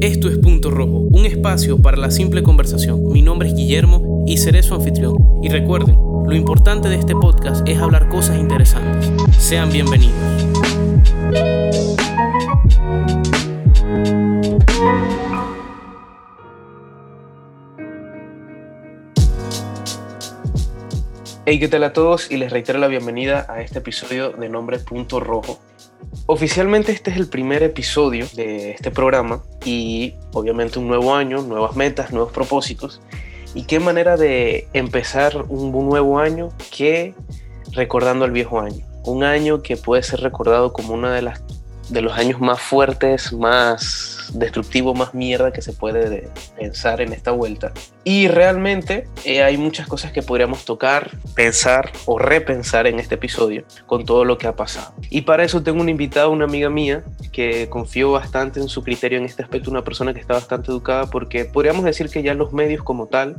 Esto es Punto Rojo, un espacio para la simple conversación. Mi nombre es Guillermo y seré su anfitrión. Y recuerden, lo importante de este podcast es hablar cosas interesantes. Sean bienvenidos. Hey, ¿qué tal a todos? Y les reitero la bienvenida a este episodio de Nombre Punto Rojo. Oficialmente este es el primer episodio de este programa y obviamente un nuevo año, nuevas metas, nuevos propósitos. Y qué manera de empezar un nuevo año que recordando el viejo año. Un año que puede ser recordado como una de las de los años más fuertes, más destructivo, más mierda que se puede pensar en esta vuelta. Y realmente eh, hay muchas cosas que podríamos tocar, pensar o repensar en este episodio con todo lo que ha pasado. Y para eso tengo una invitada, una amiga mía, que confío bastante en su criterio en este aspecto, una persona que está bastante educada, porque podríamos decir que ya los medios como tal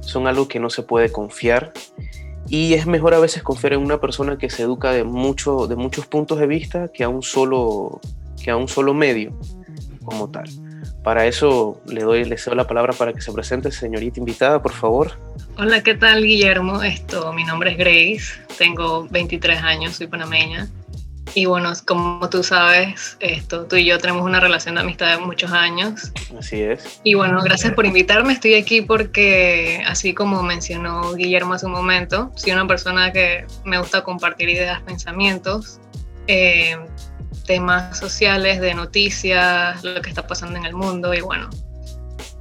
son algo que no se puede confiar y es mejor a veces confiar en una persona que se educa de, mucho, de muchos puntos de vista que a, un solo, que a un solo medio como tal. Para eso le doy, le cedo la palabra para que se presente, señorita invitada, por favor. Hola, ¿qué tal, Guillermo? Esto, mi nombre es Grace, tengo 23 años, soy panameña. Y bueno, como tú sabes, esto, tú y yo tenemos una relación de amistad de muchos años. Así es. Y bueno, gracias por invitarme. Estoy aquí porque, así como mencionó Guillermo hace un momento, soy una persona que me gusta compartir ideas, pensamientos, eh, temas sociales, de noticias, lo que está pasando en el mundo. Y bueno,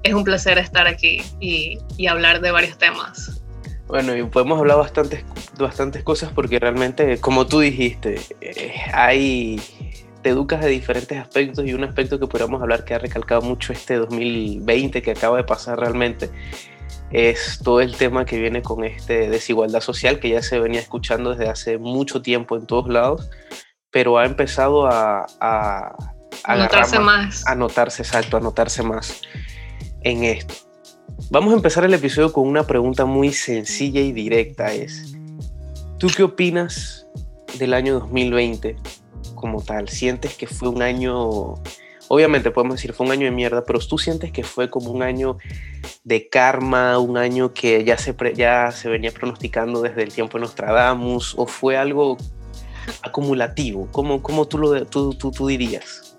es un placer estar aquí y, y hablar de varios temas. Bueno, y podemos hablar bastantes, bastantes cosas porque realmente, como tú dijiste, eh, hay, te educas de diferentes aspectos y un aspecto que podríamos hablar que ha recalcado mucho este 2020 que acaba de pasar realmente es todo el tema que viene con este desigualdad social que ya se venía escuchando desde hace mucho tiempo en todos lados, pero ha empezado a, a, a notarse más. A notarse, exacto, a notarse más en esto. Vamos a empezar el episodio con una pregunta muy sencilla y directa. Es, ¿tú qué opinas del año 2020 como tal? ¿Sientes que fue un año, obviamente podemos decir fue un año de mierda, pero tú sientes que fue como un año de karma, un año que ya se, ya se venía pronosticando desde el tiempo de Nostradamus, o fue algo acumulativo? ¿Cómo, cómo tú, tú, tú, tú dirías?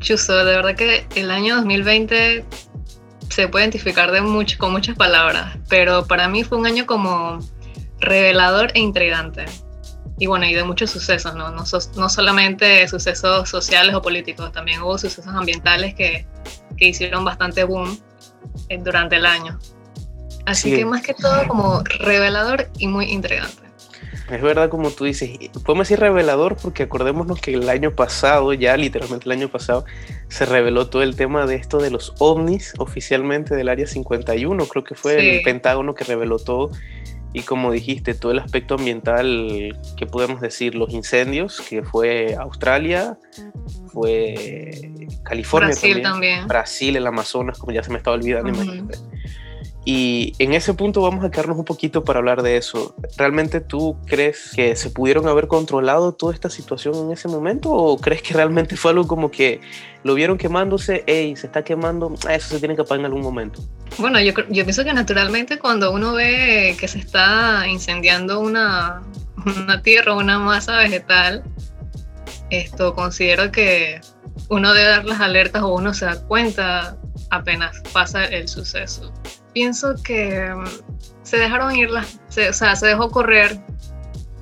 Chuso, de verdad que el año 2020 se puede identificar de mucho, con muchas palabras, pero para mí fue un año como revelador e intrigante. Y bueno, y de muchos sucesos, ¿no? No, no solamente sucesos sociales o políticos, también hubo sucesos ambientales que, que hicieron bastante boom eh, durante el año. Así que más que todo como revelador y muy intrigante. Es verdad, como tú dices, podemos decir revelador porque acordémonos que el año pasado, ya literalmente el año pasado, se reveló todo el tema de esto de los ovnis oficialmente del Área 51. Creo que fue el Pentágono que reveló todo. Y como dijiste, todo el aspecto ambiental, que podemos decir? Los incendios, que fue Australia, fue California Brasil también. Brasil, el Amazonas, como ya se me estaba olvidando. Y en ese punto vamos a quedarnos un poquito para hablar de eso. ¿Realmente tú crees que se pudieron haber controlado toda esta situación en ese momento o crees que realmente fue algo como que lo vieron quemándose, hey, se está quemando, eso se tiene que apagar en algún momento? Bueno, yo, yo pienso que naturalmente cuando uno ve que se está incendiando una, una tierra una masa vegetal, esto considero que uno debe dar las alertas o uno se da cuenta apenas pasa el suceso pienso que mm, se dejaron ir las, o sea, se dejó correr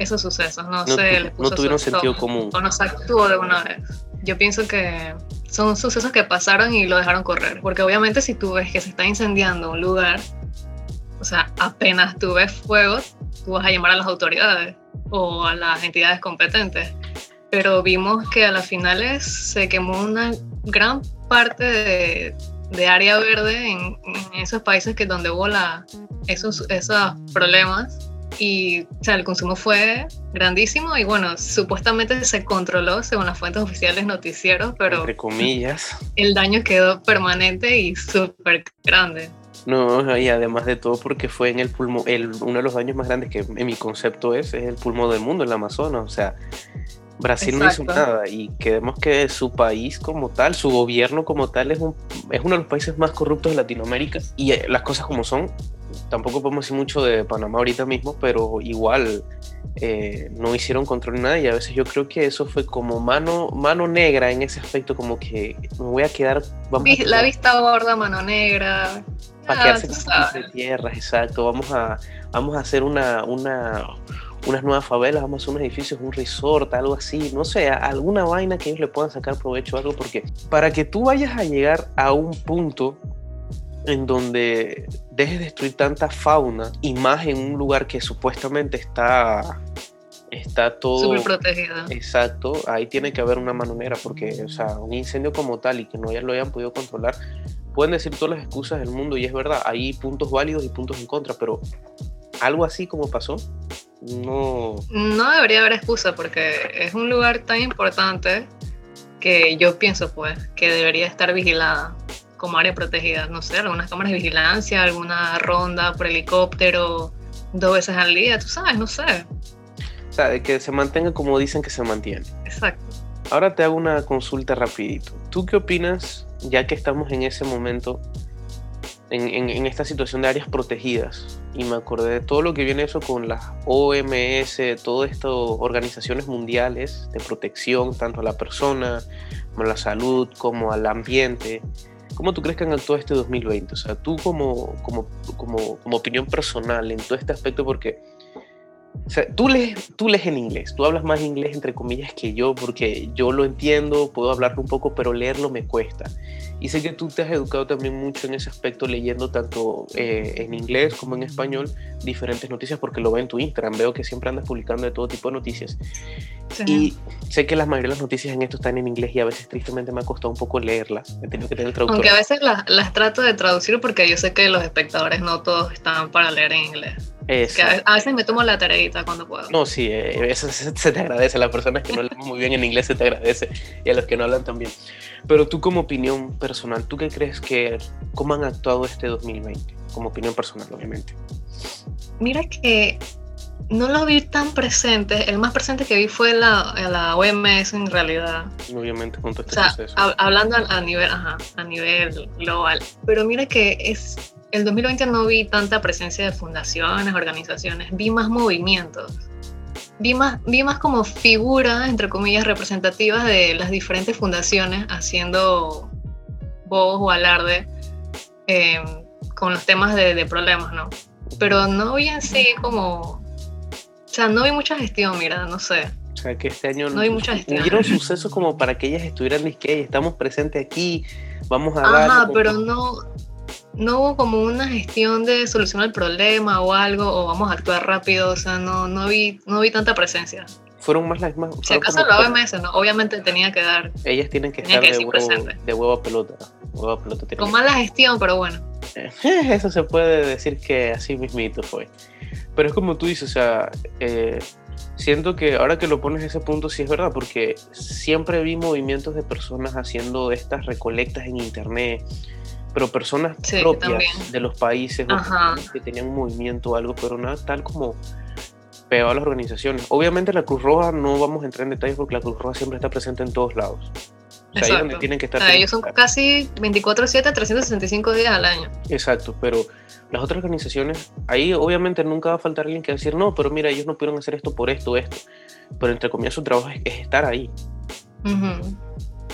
esos sucesos, no, sé, no tuvieron sentido común. O no se actuó de una vez. Yo pienso que son sucesos que pasaron y lo dejaron correr, porque obviamente si tú ves que se está incendiando un lugar, o sea, apenas tú ves fuego, tú vas a llamar a las autoridades o a las entidades competentes. Pero vimos que a las finales se quemó una gran parte de, de área verde en, esos países que donde hubo la, esos, esos problemas. Y o sea, el consumo fue grandísimo y bueno, supuestamente se controló según las fuentes oficiales noticieros, pero entre comillas, el daño quedó permanente y súper grande. No, y además de todo porque fue en el pulmón, el, uno de los daños más grandes que en mi concepto es, es el pulmón del mundo, el Amazonas, o sea, Brasil no hizo nada y queremos que su país como tal, su gobierno como tal es, un, es uno de los países más corruptos de Latinoamérica y eh, las cosas como son, tampoco podemos decir mucho de Panamá ahorita mismo, pero igual eh, no hicieron control nada y a veces yo creo que eso fue como mano, mano negra en ese aspecto, como que me voy a quedar... Vamos la vista gorda, mano negra. Para quedarse con tierras, exacto. Vamos a, vamos a hacer una, una, unas nuevas favelas, vamos a hacer unos edificios, un resort, algo así, no sé, alguna vaina que ellos le puedan sacar provecho, algo, porque para que tú vayas a llegar a un punto en donde dejes de destruir tanta fauna y más en un lugar que supuestamente está está todo súper protegido. Exacto, ahí tiene que haber una manera porque, o sea, un incendio como tal y que no ya lo hayan podido controlar, pueden decir todas las excusas del mundo y es verdad, hay puntos válidos y puntos en contra, pero algo así como pasó, no... No debería haber excusa porque es un lugar tan importante que yo pienso pues que debería estar vigilada como área protegida, no sé, algunas cámaras de vigilancia, alguna ronda por helicóptero dos veces al día, tú sabes, no sé. O sea, que se mantenga como dicen que se mantiene. Exacto. Ahora te hago una consulta rapidito. ¿Tú qué opinas, ya que estamos en ese momento, en, en, esta situación de áreas protegidas? Y me acordé de todo lo que viene eso con las OMS, todas estas organizaciones mundiales de protección, tanto a la persona, como a la salud, como al ambiente. ¿Cómo tú crees que han actuado este 2020? O sea, tú como, como, como, como opinión personal en todo este aspecto, porque o sea, tú, lees, tú lees en inglés, tú hablas más inglés entre comillas que yo, porque yo lo entiendo, puedo hablarlo un poco, pero leerlo me cuesta. Y sé que tú te has educado también mucho en ese aspecto, leyendo tanto eh, en inglés como en español diferentes noticias, porque lo veo en tu Instagram, veo que siempre andas publicando de todo tipo de noticias. Y sé que la mayoría de las noticias en esto están en inglés y a veces tristemente me ha costado un poco leerlas. He tenido que tener traductor. Aunque a veces las, las trato de traducir porque yo sé que los espectadores no todos están para leer en inglés. a, veces me tomo la tareita cuando puedo. No, sí, eh, eso se, te agradece. A las personas que no hablan muy bien en inglés se te agradece y a los que no hablan también. Pero tú como opinión personal, ¿tú qué crees que, cómo han actuado este 2020? Como opinión personal, obviamente. Mira que no lo vi tan presente. El más presente que vi fue la, la OMS en realidad. Obviamente, junto a este o sea, hablando a, nivel, ajá, a nivel global. Pero mira que es el 2020 no vi tanta presencia de fundaciones, organizaciones, vi más movimientos. Vi más, vi más como figuras, entre comillas, representativas de las diferentes fundaciones haciendo voz o alarde eh, con los temas de, de problemas, ¿no? Pero no vi así como o sea, no vi mucha gestión, mira, no sé. O sea, que este año no hay mucha gestión. Hubieron sucesos como para que ellas estuvieran que estamos presentes aquí, vamos a Ajá, pero no, no hubo como una gestión de solucionar el problema o algo, o vamos a actuar rápido, o sea, no, no, vi, no vi tanta presencia. Fueron más las más. Si acaso la OMS, ¿no? obviamente tenía que dar. Ellas tienen que estar de, huevo, de, huevo, a pelota. Huevo a pelota Con mala gestión, pero bueno. Eso se puede decir que así mismito fue. Pero es como tú dices, o sea, eh, siento que ahora que lo pones ese punto sí es verdad, porque siempre vi movimientos de personas haciendo estas recolectas en internet, pero personas propias de los países que tenían un movimiento o algo, pero nada tal como pegado a las organizaciones. Obviamente la Cruz Roja no vamos a entrar en detalles porque la Cruz Roja siempre está presente en todos lados. O sea, ahí donde tienen que estar. ellos son casi 24/7, 365 días al año. Exacto, pero las otras organizaciones, ahí obviamente nunca va a faltar alguien que decir, no, pero mira, ellos no pudieron hacer esto por esto, esto. Pero entre comillas su trabajo es, estar ahí.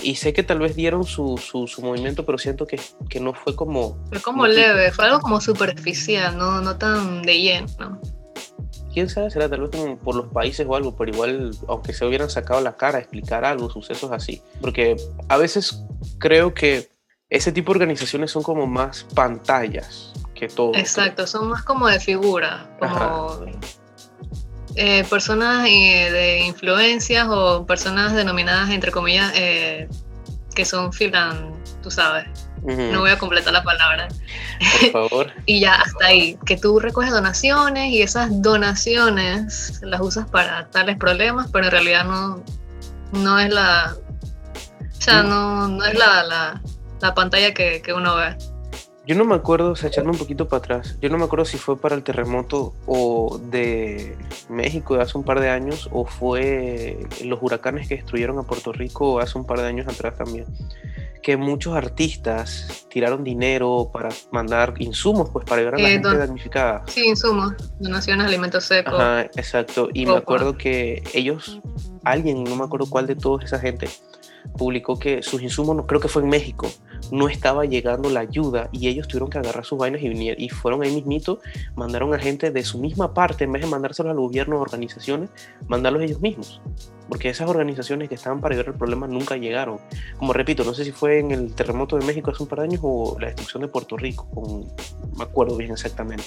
Y sé que tal vez dieron su, su, su movimiento, pero siento que, que, no fue como... Fue como leve, fue algo como superficial, no, no tan de lleno quién sabe, será tal vez por los países o algo, pero igual, aunque se hubieran sacado la cara a explicar algo, sucesos así. Porque a veces creo que ese tipo de organizaciones son como más pantallas que todo. Exacto, son más como de figura, como eh, personas eh, de influencias o personas denominadas, entre comillas, eh, que son filan, tú sabes, no voy a completar la palabra. Por favor. y ya hasta ahí, que tú recoges donaciones y esas donaciones las usas para tales problemas, pero en realidad no, no es la. O sea, no, no es la, la, la pantalla que, que, uno ve. Yo no me acuerdo, o sea, echando un poquito para atrás, yo no me acuerdo si fue para el terremoto o de México de hace un par de años o fue los huracanes que destruyeron a Puerto Rico hace un par de años atrás también, que muchos artistas tiraron dinero para mandar insumos, pues para ayudar a la Eh, gente don- damnificada. Sí, insumos, donaciones, alimentos secos. Ajá, exacto. Y me acuerdo que ellos, alguien, no me acuerdo cuál de toda esa gente, publicó que sus insumos, creo que fue en México, no estaba llegando la ayuda y ellos tuvieron que agarrar sus vainas y venir. Y fueron ahí mismito, mandaron a gente de su misma parte, en vez de mandárselos al gobierno o organizaciones, mandarlos ellos mismos. Porque esas organizaciones que estaban para ayudar el problema nunca llegaron. Como repito, no sé si fue en el terremoto de México hace un par de años o la destrucción de Puerto Rico, con- no me acuerdo bien exactamente.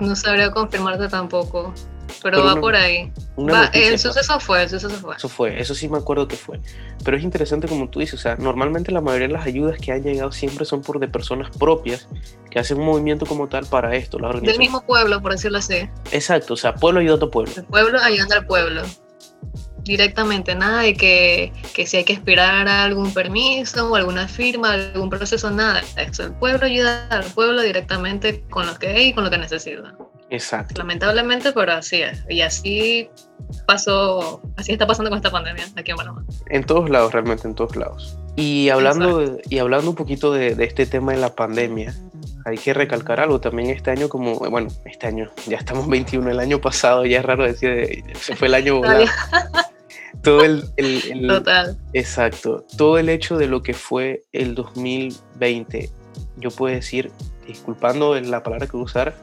No sabría confirmarte tampoco, pero, Pero va una- por ahí. Va, el suceso fue, el suceso fue. Eso fue, eso sí me acuerdo que fue. Pero es interesante como tú dices, o sea, normalmente la mayoría de las ayudas que han llegado siempre son por de personas propias que hacen un movimiento como tal para esto. Las Del mismo pueblo, por decirlo así. Exacto, o sea, pueblo ayuda a pueblo. El pueblo ayudando al pueblo. Directamente, nada de que, que si hay que esperar a algún permiso o alguna firma, algún proceso, nada. Eso, el pueblo ayuda al pueblo directamente con lo que hay y con lo que necesita. Exacto. Lamentablemente, pero así es. Y así pasó, así está pasando con esta pandemia aquí en Panamá. En todos lados, realmente en todos lados. Y hablando, y hablando un poquito de, de este tema de la pandemia, hay que recalcar algo también este año como, bueno, este año, ya estamos 21, el año pasado, ya es raro decir, eh, se fue el año volado. Todo el, el- el- Total. Exacto. Todo el hecho de lo que fue el 2020, yo puedo decir, disculpando la palabra que voy a usar,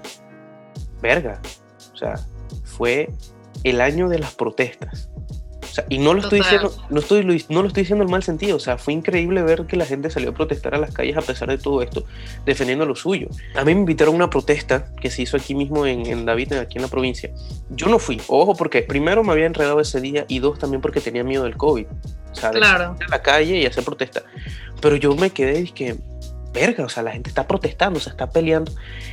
verga. O sea, fue el año de las protestas. O sea, y no lo estoy diciendo, no estoy, no lo estoy diciendo en mal sentido. O sea, fue increíble ver que la gente salió a protestar a las calles a pesar de todo esto, defendiendo lo suyo. A mí me invitaron a una protesta que se hizo aquí mismo en, en David, aquí en la provincia. Yo no fui, ojo, porque primero me había enredado ese día y dos también porque tenía miedo del COVID. O sea, de Claro. salir a la calle y hacer protesta. Pero yo me quedé y que, verga, o sea, la gente está protestando, se está peleando.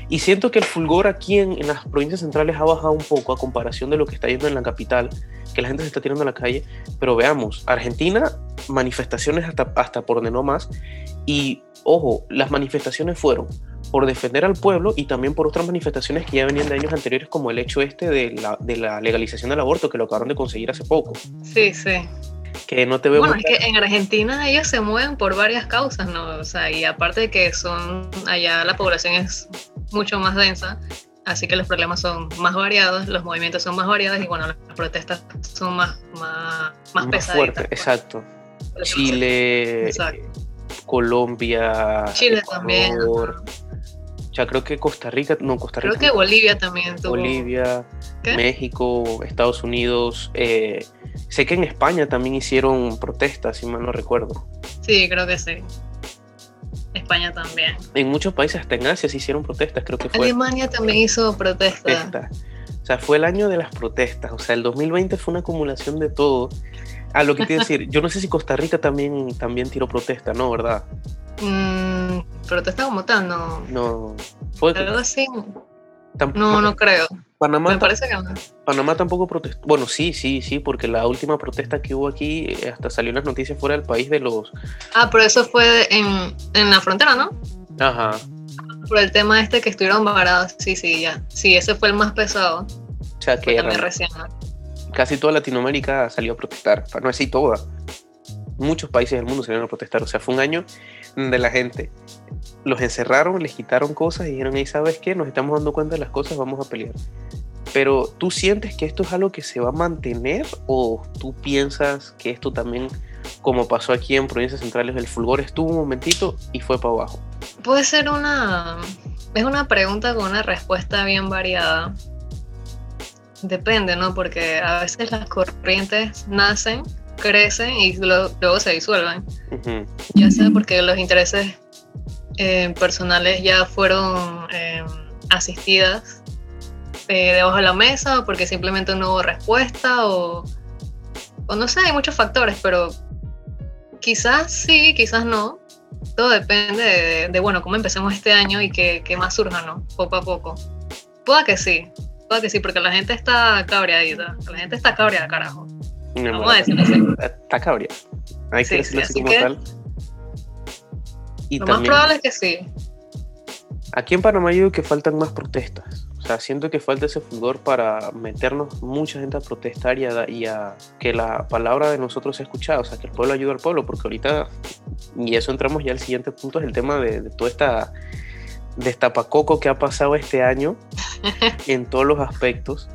Y siento que el fulgor aquí en, en las provincias centrales ha bajado un poco a comparación de lo que está yendo en la capital, que la gente se está tirando a la calle. Pero veamos, Argentina, manifestaciones hasta, hasta por donde no más. Y ojo, las manifestaciones fueron por defender al pueblo y también por otras manifestaciones que ya venían de años anteriores, como el hecho este de la, de la legalización del aborto, que lo acabaron de conseguir hace poco. Sí, sí. Que no te veo Bueno, es que en Argentina ellos se mueven por varias causas, ¿no? O sea, y aparte de que son, allá la población es mucho más densa, así que los problemas son más variados, los movimientos son más variados y bueno, las protestas son más, más, más, más pesaditas. fuerte, pues. exacto. Chile, Exacto. Colombia, Chile también. Ecuador. O sea, creo que Costa Rica, no, Costa Rica, Creo que Bolivia también tuvo. Bolivia, ¿Qué? México, Estados Unidos. eh, sé que en España también hicieron protestas, si mal no recuerdo. Sí, creo que sí. España también. En muchos países, hasta en Asia, se hicieron protestas, creo que fue. Alemania también hizo protesta. protesta. O sea, fue el año de las protestas. O sea, el 2020 fue una acumulación de todo. A lo que te decir, yo no sé si Costa Rica también, también tiró protesta, ¿no? ¿Verdad? Mm, protesta como tal, no. No. Fue, Algo así. No, no creo. Panamá, Me parece que no. Panamá tampoco protestó. Bueno, sí, sí, sí, porque la última protesta que hubo aquí, eh, hasta salió en las noticias fuera del país de los. Ah, pero eso fue en, en la frontera, ¿no? Ajá. Por el tema este que estuvieron varados. Sí, sí, ya. Sí, ese fue el más pesado. O sea, que recién. ¿no? casi toda Latinoamérica salió a protestar, no decir toda. Muchos países del mundo salieron a protestar. O sea, fue un año donde la gente los encerraron, les quitaron cosas y dijeron, "Ey, ¿sabes qué? Nos estamos dando cuenta de las cosas, vamos a pelear. Pero ¿tú sientes que esto es algo que se va a mantener o tú piensas que esto también, como pasó aquí en provincias centrales, el fulgor estuvo un momentito y fue para abajo? Puede ser una. Es una pregunta con una respuesta bien variada. Depende, ¿no? Porque a veces las corrientes nacen, crecen y lo- luego se disuelven. Ujú, ya sea porque los intereses eh, personales ya fueron eh, asistidas eh, debajo de la mesa o porque simplemente no hubo respuesta o, o no sé, hay muchos factores, pero quizás sí, quizás no. Todo depende de, de, bueno, cómo empecemos este año y qué, qué más surja, ¿no? Poco a poco. Pueda que sí, pueda que sí, porque la gente está cabreadita, la gente está cabreada, carajo. Una Vamos a mala- decirlo así. Está cabria. Hay que Sí, decirlo sí, así como que tal. Y Lo más probable es que sí. Aquí en Panamá yo digo que faltan más protestas. O sea, siento que falta ese fulgor para meternos mucha gente a protestar y a, que la palabra de nosotros sea escuchada. O sea, que el pueblo ayude al pueblo. Porque ahorita, y eso entramos ya al siguiente punto, es el tema de, de toda esta destapacoco que ha pasado este año en todos los aspectos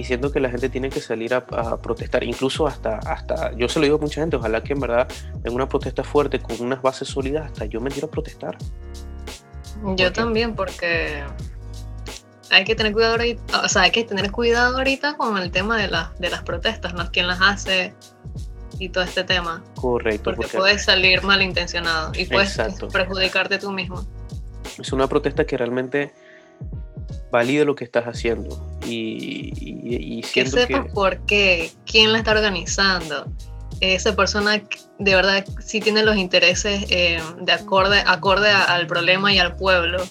y siento que la gente tiene que salir a, protestar, incluso hasta, hasta, yo se lo digo a mucha gente, ojalá que en verdad en una protesta fuerte, con unas bases sólidas, hasta yo me quiero a protestar. Yo también, porque hay que tener cuidado ahorita, o sea, hay que tener cuidado ahorita con el tema de, de las protestas, ¿no? ¿Quién las hace? Y todo este tema. Correcto. Porque, puedes salir malintencionado y puedes perjudicarte tú mismo. Es una protesta que realmente valide lo que estás haciendo. Y, y, que sepas por qué, quién la está organizando. Esa persona de verdad sí tiene los intereses eh, de acorde, acorde al problema y al pueblo.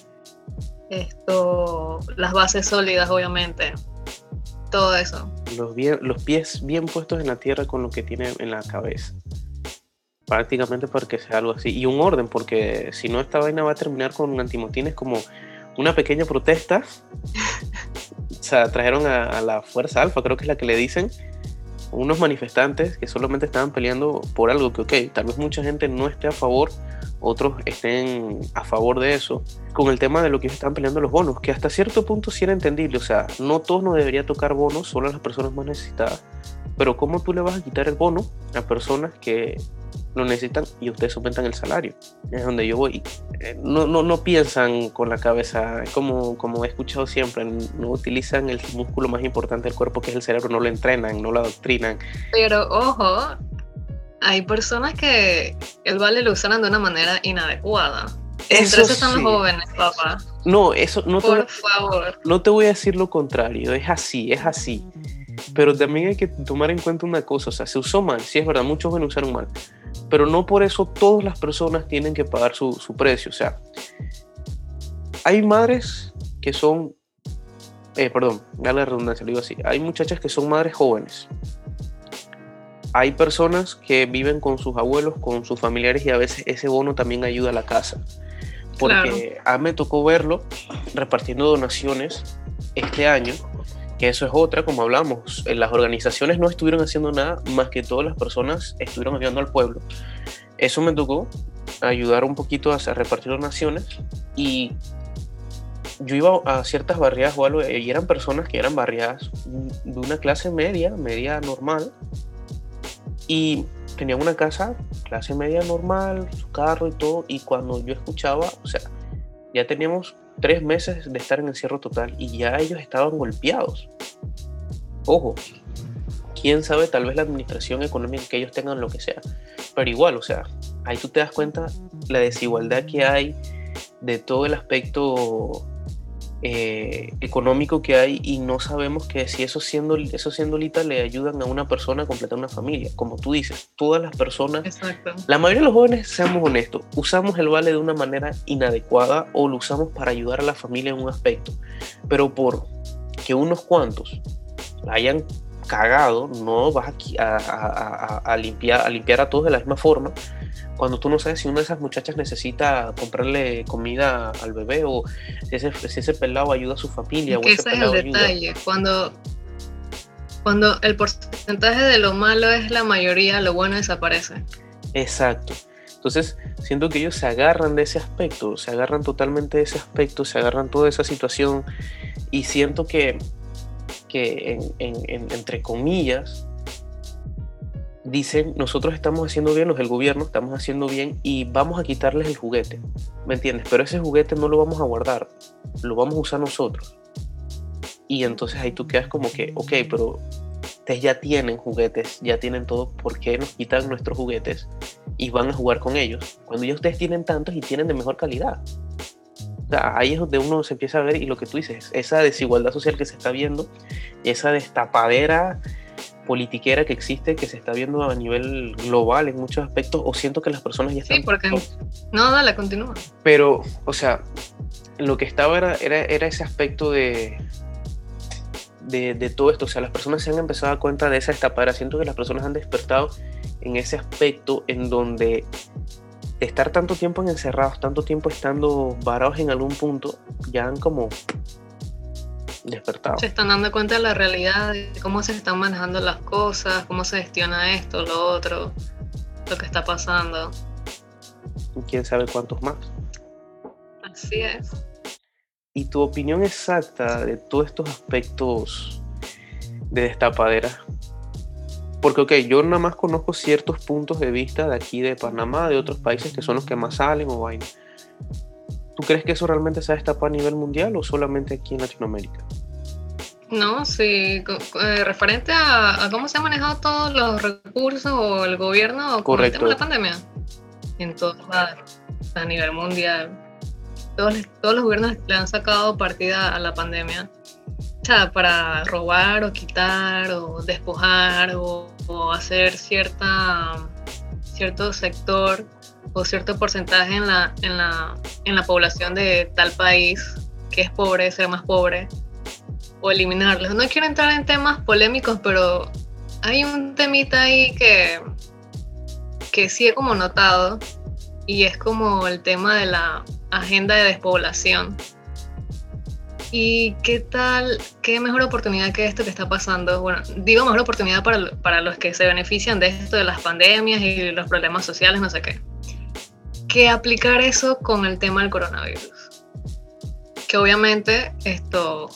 Esto, las bases sólidas, obviamente. Todo eso. Los, los pies bien puestos en la tierra con lo que tiene en la cabeza prácticamente para que sea algo así. Y un orden, porque si no, esta vaina va a terminar con antimotines como una pequeña protesta. o sea, trajeron a, la Fuerza Alfa, creo que es la que le dicen, unos manifestantes que solamente estaban peleando por algo que, ok, tal vez mucha gente no esté a favor, otros estén a favor de eso, con el tema de lo que están peleando los bonos, que hasta cierto punto sí era entendible, o sea, no todos nos debería tocar bonos, solo a las personas más necesitadas, pero ¿cómo tú le vas a quitar el bono a personas que lo necesitan y ustedes aumentan el salario. Es donde yo voy. Eh, no, no, no piensan con la cabeza, como, como he escuchado siempre, no utilizan el músculo más importante del cuerpo que es el cerebro, no lo entrenan, no lo adoctrinan. Pero ojo, hay personas que el vale lo usan de una manera inadecuada. Eso Entre están los jóvenes, papá. No, eso no Por favor. No te voy a decir lo contrario, es así, es así. Pero también hay que tomar en cuenta una cosa, o sea, se usó mal, sí es verdad, muchos jóvenes usaron mal, pero no por eso todas las personas tienen que pagar su, su precio. O sea, hay madres que son, eh, perdón, da la redundancia, lo digo así, hay muchachas que son madres jóvenes. Hay personas que viven con sus abuelos, con sus familiares y a veces ese bono también ayuda a la casa. Porque a mí me tocó verlo repartiendo donaciones este año que eso es otra, como hablamos, las organizaciones no estuvieron haciendo nada más que todas las personas estuvieron ayudando al pueblo. Eso me tocó ayudar un poquito a repartir donaciones y yo iba a ciertas barriadas o algo y eran personas que eran barriadas de una clase media, media normal y tenían una casa clase media normal, su carro y todo y cuando yo escuchaba, o sea, ya teníamos tres meses de estar en encierro total y ya ellos estaban golpeados. Ojo, quién sabe, tal vez la administración económica que ellos tengan lo que sea, pero igual, o sea, ahí tú te das cuenta la desigualdad que hay de todo el aspecto eh, económico que hay y no sabemos que si eso siendo, eso siendo lita le ayudan a una persona a completar una familia. Como tú dices, todas las personas, la mayoría de los jóvenes, seamos honestos, usamos el vale de una manera inadecuada o lo usamos para ayudar a la familia en un aspecto. Pero por que unos cuantos hayan cagado, no vas a, limpiar, a limpiar a todos de la misma forma cuando tú no sabes si una de esas muchachas necesita comprarle comida al bebé o si ese, ese pelado ayuda a su familia. ese, es el detalle. Cuando, cuando el porcentaje de lo malo es la mayoría, lo bueno desaparece. Exacto. Entonces, siento que ellos se agarran de ese aspecto, se agarran totalmente de ese aspecto, se agarran toda esa situación y siento que, que entre comillas, dicen, nosotros estamos haciendo bien, los del gobierno estamos haciendo bien y vamos a quitarles el juguete, ¿me entiendes? Pero ese juguete no lo vamos a guardar, lo vamos a usar nosotros. Y entonces ahí tú quedas como que, ok, pero ustedes ya tienen juguetes, ya tienen todo, ¿por qué nos quitan nuestros juguetes y van a jugar con ellos? Cuando ya ustedes tienen tantos y tienen de mejor calidad. Ahí es donde uno se empieza a ver y lo que tú dices, esa desigualdad social que se está viendo, esa destapadera politiquera que existe, que se está viendo a nivel global en muchos aspectos, o siento que las personas ya están... Sí, porque... No, dale, continúa. Pero, o sea, lo que estaba era, era, ese aspecto de, de, todo esto, o sea, las personas se han empezado a dar cuenta de esa estapadera, siento que las personas han despertado en ese aspecto en donde estar tanto tiempo encerrados, tanto tiempo estando varados en algún punto, ya han como despertado. Se están dando cuenta de la realidad, de cómo se están manejando las cosas, cómo se gestiona esto, lo otro, lo que está pasando. quién sabe cuántos más. Así es. ¿Y tu opinión exacta de todos estos aspectos de destapadera? Porque, ok, yo nada más conozco ciertos puntos de vista de aquí de Panamá, de otros países que son los que más salen o vaina. ¿Tú crees que eso realmente se ha destapado a nivel mundial o solamente aquí en Latinoamérica? No, sí, eh, referente a, cómo se han manejado todos los recursos o el gobierno con el tema de la pandemia. En todos lados, a nivel mundial. Todos, todos los gobiernos le han sacado partida a la pandemia. O sea, para robar o quitar o despojar o, o hacer cierta, cierto sector o cierto porcentaje en la, en la, en la población de tal país que es pobre, ser más pobre, o eliminarlos. No quiero entrar en temas polémicos, pero hay un temita ahí que, que sí he como notado, y es como el tema de la agenda de despoblación. ¿Y qué tal, qué mejor oportunidad que esto que está pasando? Bueno, digo mejor oportunidad para, para los que se benefician de esto de las pandemias y los problemas sociales, no sé qué que aplicar eso con el tema del coronavirus. Que obviamente esto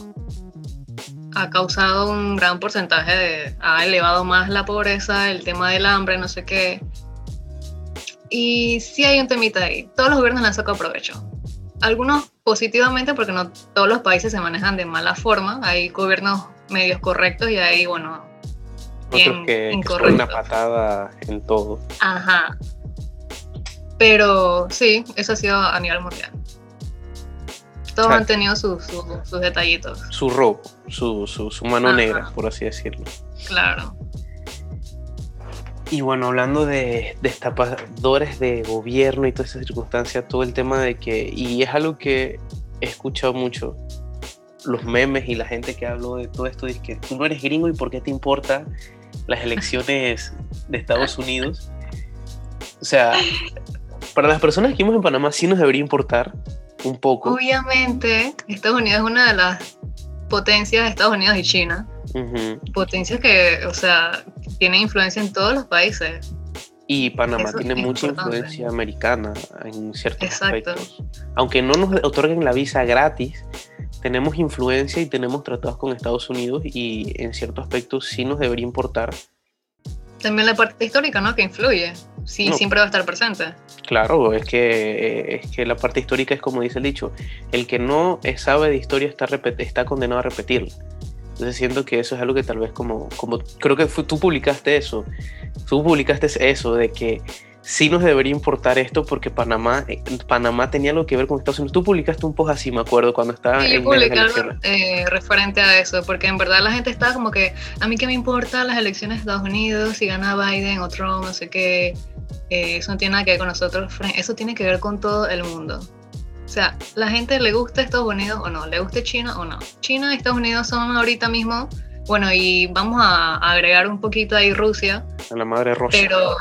ha causado un gran porcentaje de, ha elevado más la pobreza, el tema del hambre, no sé qué. Y sí hay un temita ahí. Todos los gobiernos le han sacado provecho. Algunos positivamente porque no todos los países se manejan de mala forma. Hay gobiernos medios correctos y hay, bueno, bien que, que una patada en todo. Ajá. Pero sí, eso ha sido a nivel mundial. Todos han tenido sus detallitos. Su robo, su, su, mano negra, por así decirlo. Claro. Y bueno, hablando de destapadores de gobierno y toda esa circunstancia, todo el tema de que, y es algo que he escuchado mucho, los memes y la gente que habló de todo esto, dice que tú no eres gringo y por qué te importa las elecciones de Estados Unidos. O sea, para las personas que vivimos en Panamá sí nos debería importar un poco. Obviamente, Estados Unidos es una de las potencias de Estados Unidos y China. Potencias que, o sea, tienen influencia en todos los países. Y Panamá tiene mucha influencia americana en ciertos aspectos. Aunque no nos otorguen la visa gratis, tenemos influencia y tenemos tratados con Estados Unidos y en ciertos aspectos sí nos debería importar. También la parte histórica, ¿no? Que influye. Sí, siempre va a estar presente. Claro, es que, es que la parte histórica es como dice el dicho, el que no sabe de historia está, está condenado a repetirla. Entonces siento que eso es algo que tal vez como, como creo que tú publicaste eso, tú publicaste eso de que sí nos debería importar esto porque Panamá, eh, Panamá tenía algo que ver con Estados Unidos. Tú publicaste un post así, me acuerdo, cuando estaba sí, en publicar eh, referente a eso, porque en verdad la gente estaba como que, a mí qué me importa las elecciones de Estados Unidos, si gana Biden o Trump, no sé qué, eh, eso no tiene nada que ver con nosotros, eso tiene que ver con todo el mundo. O sea, la gente le gusta Estados Unidos o no, le gusta China o no. China y Estados Unidos son ahorita mismo, bueno, y vamos a agregar un poquito ahí Rusia. A la madre rosa. Pero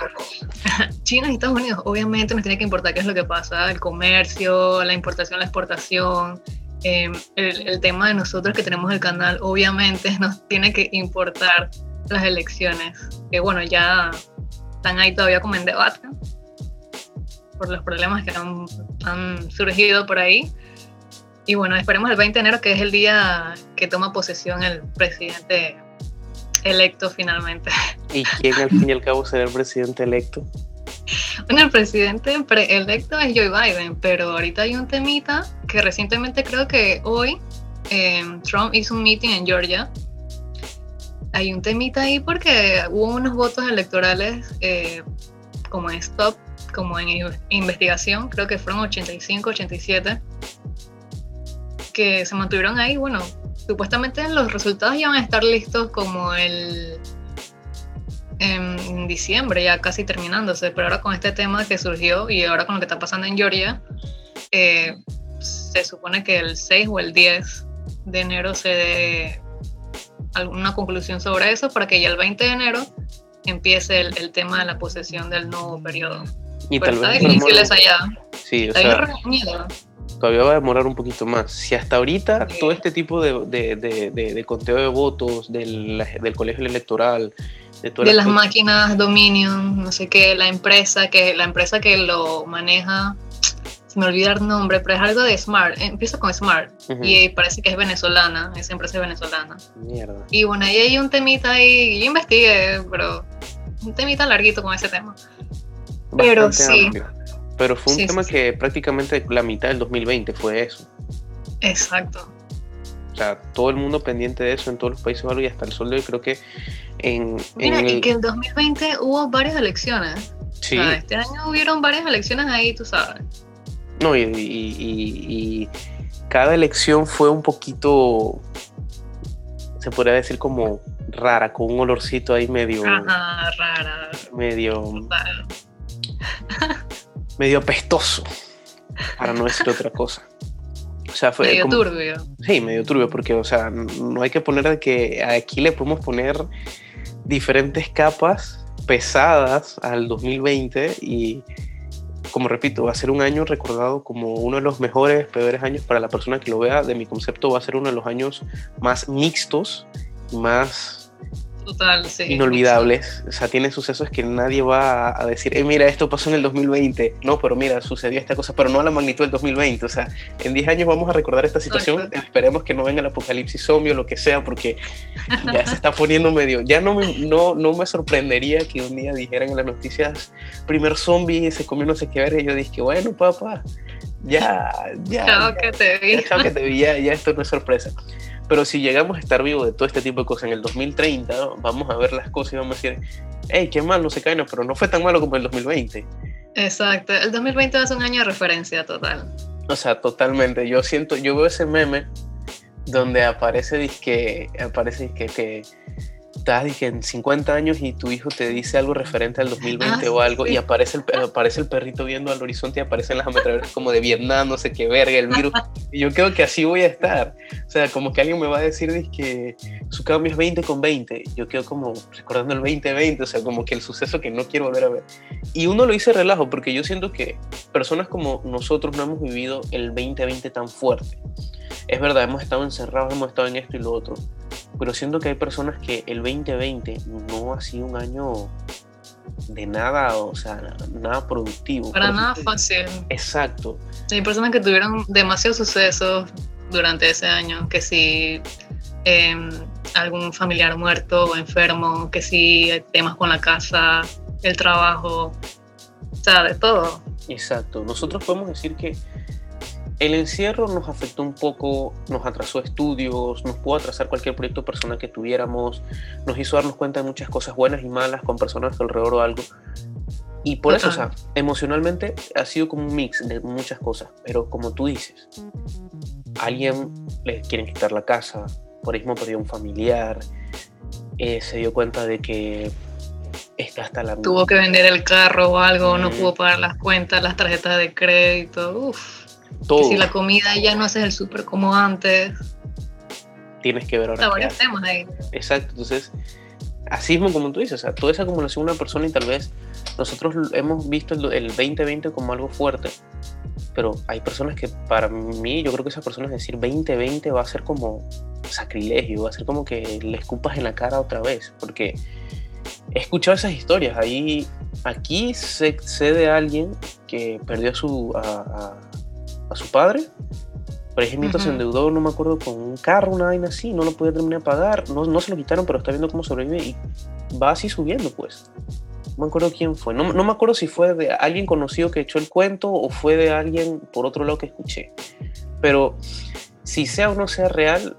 China y Estados Unidos, obviamente nos tiene que importar qué es lo que pasa, el comercio, la importación, la exportación, em, el, el tema de nosotros que tenemos el canal, obviamente nos tiene que importar las elecciones, que bueno, ya están ahí todavía como en debate por los problemas que han, han, surgido por ahí. Y bueno, esperemos el 20 de enero, que es el día que toma posesión el presidente electo finalmente. ¿Y quién al fin y al cabo será el presidente electo? Bueno, el presidente electo es Joe Biden, pero ahorita hay un temita que recientemente creo que hoy eh, Trump hizo un meeting en Georgia hay un temita ahí porque hubo unos votos electorales eh, como en stop, como en investigación, creo que fueron 85, 87, que se mantuvieron ahí. Bueno, supuestamente los resultados iban a estar listos como el en diciembre, ya casi terminándose, pero ahora con este tema que surgió y ahora con lo que está pasando en Georgia, eh, se supone que el 6 o el 10 de enero se dé alguna conclusión sobre eso para que ya el 20 de enero empiece el, tema de la posesión del nuevo periodo. Y tal está vez difícil esa allá. Sí, o Está sea, bien. Todavía va a demorar un poquito más. Si hasta ahorita Sí. todo este tipo de, de, de, de- de conteo de votos del, del colegio electoral, de todas las cosas- máquinas Dominion, no sé qué, la empresa que la empresa que lo maneja, se me olvida el nombre, pero es algo de Smart, empieza con Smart Ujú. y parece que es venezolana, esa empresa es venezolana. Mierda. Y bueno, ahí hay un temita ahí, yo investigué, pero un temita larguito con ese tema. Pero Bastante sí. amplio. Pero fue un Sí, tema sí, sí. que prácticamente la mitad del 2020 fue eso. Exacto. O sea, todo el mundo pendiente de eso en todos los países y hasta el sol de hoy creo que en, Mira, en y el- que en 2020 hubo varias elecciones. sí, O sea, este año hubieron varias elecciones ahí, tú sabes. no, y, y- y- y cada elección fue un poquito, se podría decir como rara, con un olorcito ahí medio, Ajá, rara. medio, total. medio apestoso, para no decir otra cosa. O sea, fue Medio como- turbio. Sí, medio turbio, porque, o sea, no hay que poner de que aquí le podemos poner diferentes capas pesadas al 2020 y, como repito, va a ser un año recordado como uno de los mejores, peores años para la persona que lo vea. De mi concepto, va a ser uno de los años más mixtos más Total, sí. inolvidables. O sea, tiene sucesos que nadie va a- a decir, eh, mira, esto pasó en el 2020. No, pero mira, sucedió esta cosa, pero no a la magnitud del 2020. O sea, en 10 años vamos a recordar esta situación. Exacto. Esperemos que no venga el apocalipsis zombie o lo que sea, porque ya se está poniendo medio. Ya no me, no, no me sorprendería que un día dijeran en las noticias, primer zombie se comió no sé qué ver. Y yo dije, bueno, papá, ya, ya. Chao, ya, que te vi. ya, chao, que te vi, ya, ya esto no es sorpresa. Pero si llegamos a estar vivos de todo este tipo de cosas en el 2030, vamos a ver las cosas y vamos a decir, hey, qué mal, no se cae, no, pero no fue tan malo como el 2020. Exacto. El 2020 va a ser un año de referencia total. O sea, totalmente. Yo siento, yo veo ese meme donde aparece disque, aparece disque que estás dizque, en 50 años y tu hijo te dice algo referente al 2020 Ah, o algo sí. y aparece el, aparece el perrito viendo al horizonte y aparecen las ametralladoras como de Vietnam, no sé qué verga, el virus. Y yo creo que así voy a estar. O sea, como que alguien me va a decir que su cambio es 20 con 20. Yo quedo como recordando el 2020, o sea, como que el suceso que no quiero volver a ver. Y uno lo hice relajo porque yo siento que personas como nosotros no hemos vivido el 2020 tan fuerte. Es verdad, hemos estado encerrados, hemos estado en esto y lo otro, pero siento que hay personas que el 2020 no ha sido un año de nada, o sea, nada productivo. Para nada fácil. Exacto. Hay personas que tuvieron demasiados sucesos durante ese año, que si em, algún familiar muerto o enfermo, que si temas con la casa, el trabajo, o sea, de todo. Exacto. Nosotros podemos decir que el encierro nos afectó un poco, nos atrasó estudios, nos pudo atrasar cualquier proyecto personal que tuviéramos, nos hizo darnos cuenta de muchas cosas buenas y malas con personas alrededor o algo. Y por eso, o sea, emocionalmente ha sido como un mix de muchas cosas, pero como tú dices, a alguien le quieren quitar la casa, por ejemplo, perdió un familiar, eh, se dio cuenta de que está hasta la Tuvo que vender el carro o algo, no Mm. pudo pagar las cuentas, las tarjetas de crédito, uff. Todo. Si la comida ya no haces el súper como antes, Tienes que ver ahora. qué varios temas ahí. Exacto, entonces, así mismo como tú dices, o sea, toda esa acumulación de una persona y tal vez nosotros hemos visto el, el 2020 como algo fuerte, pero hay personas que para mí, yo creo que esas personas decir 2020 va a ser como sacrilegio, va a ser como que le escupas en la cara otra vez, porque he escuchado esas historias, ahí, aquí sé, sé de alguien que perdió a su, a, a- su padre, por ejemplo, se Ujú. endeudó, no me acuerdo, con un carro, una vaina así, no lo podía terminar de pagar, no, no se lo quitaron, pero está viendo cómo sobrevive y va así subiendo, pues. No me acuerdo quién fue, no, no me acuerdo si fue de alguien conocido que echó el cuento o fue de alguien por otro lado que escuché. Pero si sea o no sea real,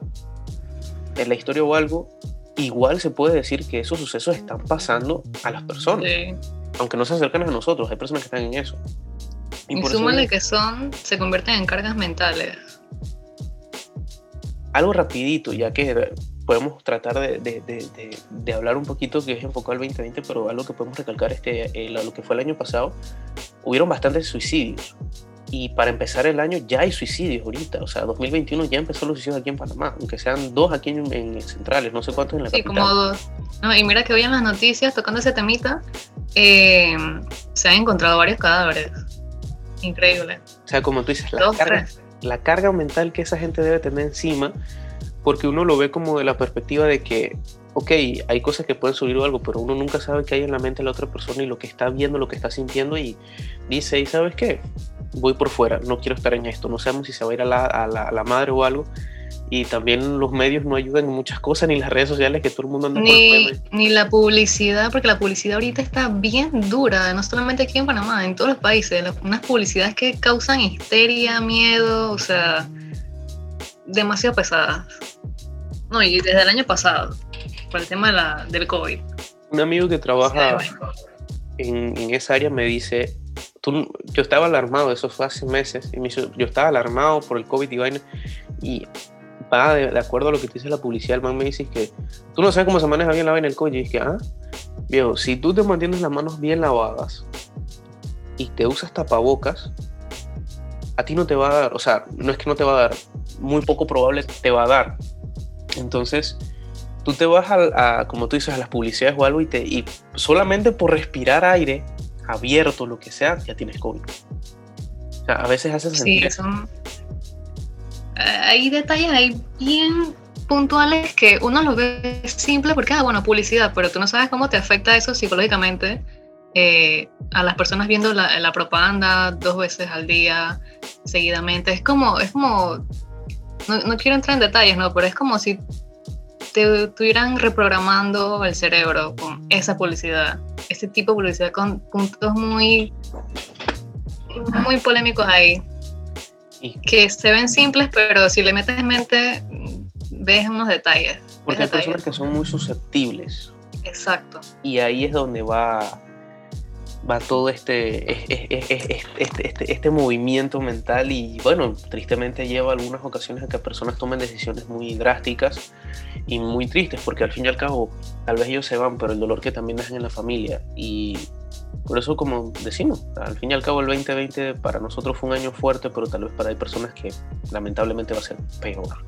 en la historia o algo, igual se puede decir que esos sucesos están pasando a las personas, Sí. aunque no se acercan a nosotros, hay personas que están en eso. Y, eso súmale que son, se convierten en cargas mentales. algo rapidito, ya que podemos tratar de, de- de- de- hablar un poquito que es enfocado al 2020, pero algo que podemos recalcar este, eh, lo que fue el año pasado, hubieron bastantes suicidios. y para empezar el año ya hay suicidios ahorita. O sea, 2021 ya empezó los suicidios aquí en Panamá, aunque sean dos aquí en, centrales, no sé cuántos en la sí, como dos. y mira que hoy en las noticias, tocando ese temita, eh, se han encontrado varios cadáveres. Increíble. O sea, como tú dices, la carga, la carga mental que esa gente debe tener encima, porque uno lo ve como de la perspectiva de que ok, hay cosas que pueden subir o algo, pero uno nunca sabe qué hay en la mente de la otra persona y lo que está viendo, lo que está sintiendo y dice, ¿y sabes qué? Voy por fuera, no quiero estar en esto, no sabemos si se va a ir a la, a la, madre o algo. Y también los medios no ayudan en muchas cosas, ni las redes sociales que todo el mundo anda ni, ni la publicidad, porque la publicidad ahorita está bien dura, no solamente aquí en Panamá, en todos los países. Unas publicidades que causan histeria, miedo, o sea, demasiado pesadas. No, y desde el año pasado por el tema de la, del COVID. Un amigo que trabaja en, en, esa área me dice, tú, yo estaba alarmado, eso fue hace meses, y me dice, yo estaba alarmado por el COVID y vaina, y va de, acuerdo a lo que te dice la publicidad, el man me dice que tú no sabes cómo se maneja bien la vaina del COVID, y dije, ah, viejo, si tú te mantienes las manos bien lavadas y te usas tapabocas, a ti no te va a dar, o sea, no es que no te va a dar, muy poco probable te va a dar. Entonces, tú te vas a, como tú dices, a las publicidades o algo y, te, y solamente por respirar aire abierto, lo que sea, ya tienes COVID. O sea, a veces haces sí, son... Eh, hay detalles ahí bien puntuales que uno los ve simple porque, ah, bueno, publicidad, pero tú no sabes cómo te afecta eso psicológicamente eh, a las personas viendo la, la, propaganda dos veces al día, seguidamente. Es como, es como, no, no quiero entrar en detalles, ¿no? Pero es como si te estuvieran reprogramando el cerebro con esa publicidad, ese tipo de publicidad con puntos muy, muy polémicos ahí, que se ven simples, pero si le metes en mente, ves unos detalles. Porque hay personas que son muy susceptibles. Exacto. Y ahí es donde va va todo este, este, este, este, movimiento mental y bueno, tristemente lleva algunas ocasiones a que personas tomen decisiones muy drásticas y muy tristes porque al fin y al cabo tal vez ellos se van, pero el dolor que también dejan en la familia y por eso como decimos, al fin y al cabo el 2020 para nosotros fue un año fuerte, pero tal vez para hay personas que lamentablemente va a ser peor.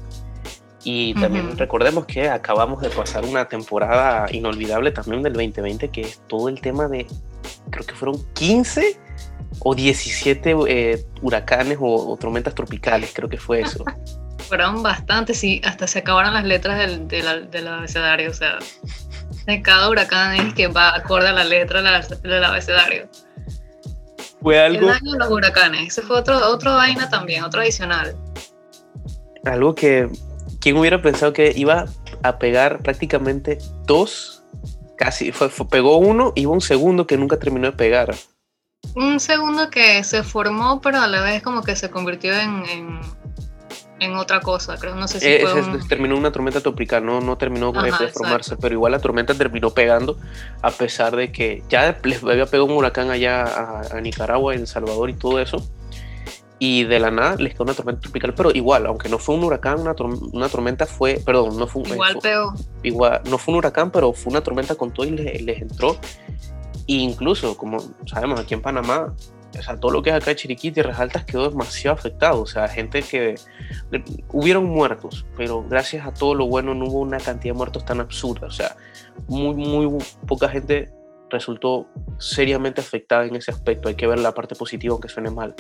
Y también recordemos que acabamos de pasar una temporada inolvidable también del 2020, que es todo el tema de, creo que fueron 15 o 17 eh, huracanes o, tormentas tropicales, creo que fue eso. fueron bastantes y hasta se acabaron las letras del, del, abecedario, o sea, de cada huracán es que va acorde a la letra del abecedario. Fue algo... El año de los huracanes, ese fue otro, otro vaina también, otro adicional. Algo que ¿quién hubiera pensado que iba a pegar prácticamente dos? Casi, fue, pegó uno y un segundo que nunca terminó de pegar. Un segundo que se formó, pero a la vez como que se convirtió en, en, otra cosa, creo. No sé si eh, terminó una tormenta tropical, no, no terminó de formarse, pero igual la tormenta terminó pegando, a pesar de que ya les había pegado un huracán allá a, a Nicaragua, El Salvador y todo eso y de la nada les quedó una tormenta tropical, pero igual, aunque no fue un huracán, una, una tormenta fue, perdón, no fue, igual peor. Igual, no fue un huracán, pero fue una tormenta con todo y les, entró. E incluso, como sabemos, aquí en Panamá, o sea, todo lo que es acá de Chiriquí, Tierras Altas quedó demasiado afectado. O sea, gente que. Hubieron muertos, pero gracias a todo lo bueno no hubo una cantidad de muertos tan absurda. O sea, muy, muy poca gente resultó seriamente afectada en ese aspecto. Hay que ver la parte positiva, aunque suene mal.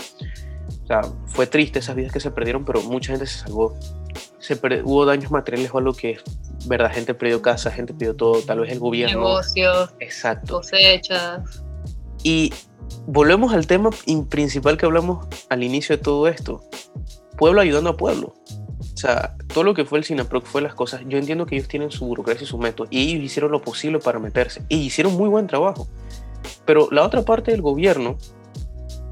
O sea, fue triste esas vidas que se perdieron, pero mucha gente se salvó. Se hubo daños materiales o algo que, verdad, gente perdió casa, gente perdió todo, tal vez el gobierno. Negocios, Exacto. cosechas. Y volvemos al tema principal que hablamos al inicio de todo esto. Pueblo ayudando a pueblo. O sea, todo lo que fue el SINAPROC fue las cosas. Yo entiendo que ellos tienen su burocracia y su método, y ellos hicieron lo posible para meterse, y hicieron muy buen trabajo. Pero la otra parte del gobierno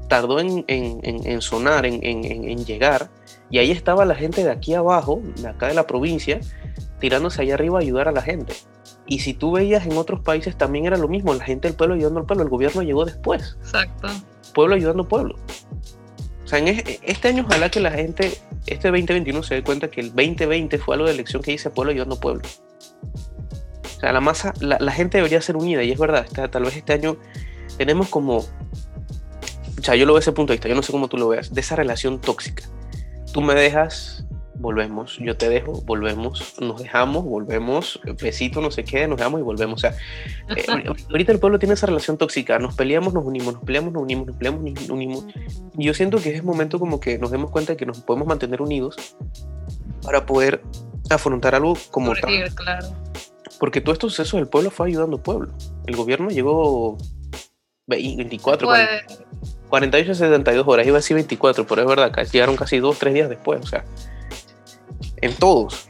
tardó en, sonar, en, llegar, y ahí estaba la gente de aquí abajo, de acá de la provincia, tirándose allá arriba a ayudar a la gente. Y si tú veías en otros países también era lo mismo, la gente del pueblo ayudando al pueblo, el gobierno llegó después. Exacto. Pueblo ayudando al pueblo. O sea, en este año ojalá que la gente, este 2021 se dé cuenta que el 2020 fue algo de elección que dice pueblo ayudando pueblo. O sea, la masa, la, gente debería ser unida y es verdad, tal vez este año tenemos como sea, yo lo veo desde ese punto de vista, yo no sé cómo tú lo veas, de esa relación tóxica. Tú me dejas, volvemos, yo te dejo, volvemos, nos dejamos, volvemos, besito, no sé qué, nos dejamos y volvemos. O sea, eh, ahorita el pueblo tiene esa relación tóxica, nos peleamos, nos unimos, nos peleamos, nos unimos, nos peleamos, nos unimos. Y yo siento que es el momento como que nos demos cuenta de que nos podemos mantener unidos para poder afrontar algo como tal. Claro. Porque todos estos sucesos del pueblo fue ayudando al pueblo. El gobierno llegó 24, 48, 72 horas, iba a decir 24, pero es verdad, llegaron casi dos, tres días después, o sea, en todos,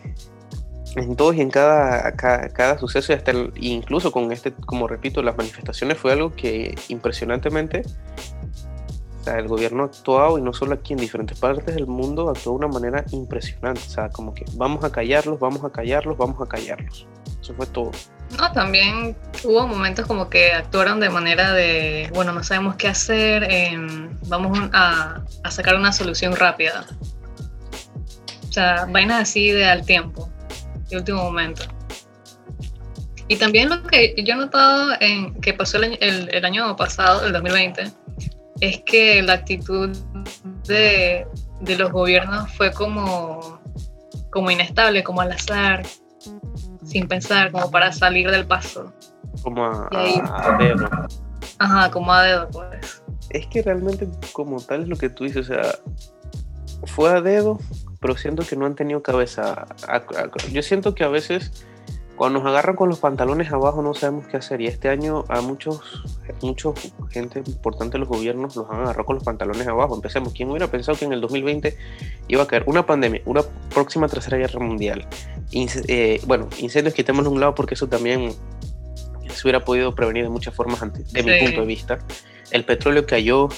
en todos y en cada, cada, suceso, y hasta incluso con este, como repito, las manifestaciones fue algo que impresionantemente el gobierno ha actuado y no solo aquí en diferentes partes del mundo actuó de una manera impresionante, o sea, como que vamos a callarlos, vamos a callarlos, vamos a callarlos. Eso fue todo. No, también hubo momentos como que actuaron de manera de, bueno, no sabemos qué hacer, em, vamos a, a, sacar una solución rápida. O sea, vainas así de al tiempo, de último momento. Y también lo que yo he notado en, que pasó el, el, el año pasado, el 2020, es que la actitud de, de los gobiernos fue como, como inestable, como al azar, sin pensar, como para salir del paso. Como a, dedo. Ajá, como a dedo, pues. Es que realmente como tal es lo que tú dices, o sea, fue a dedo, pero siento que no han tenido cabeza. Yo siento que a veces cuando nos agarran con los pantalones abajo no sabemos qué hacer y este año a muchos, muchos gente importante de los gobiernos los han agarrado con los pantalones abajo. Empecemos, ¿quién hubiera pensado que en el 2020 iba a caer una pandemia, una próxima tercera guerra mundial? Eh, bueno, incendios quitémoslo a un lado porque eso también se hubiera podido prevenir de muchas formas antes, de mi punto de vista. El petróleo cayó,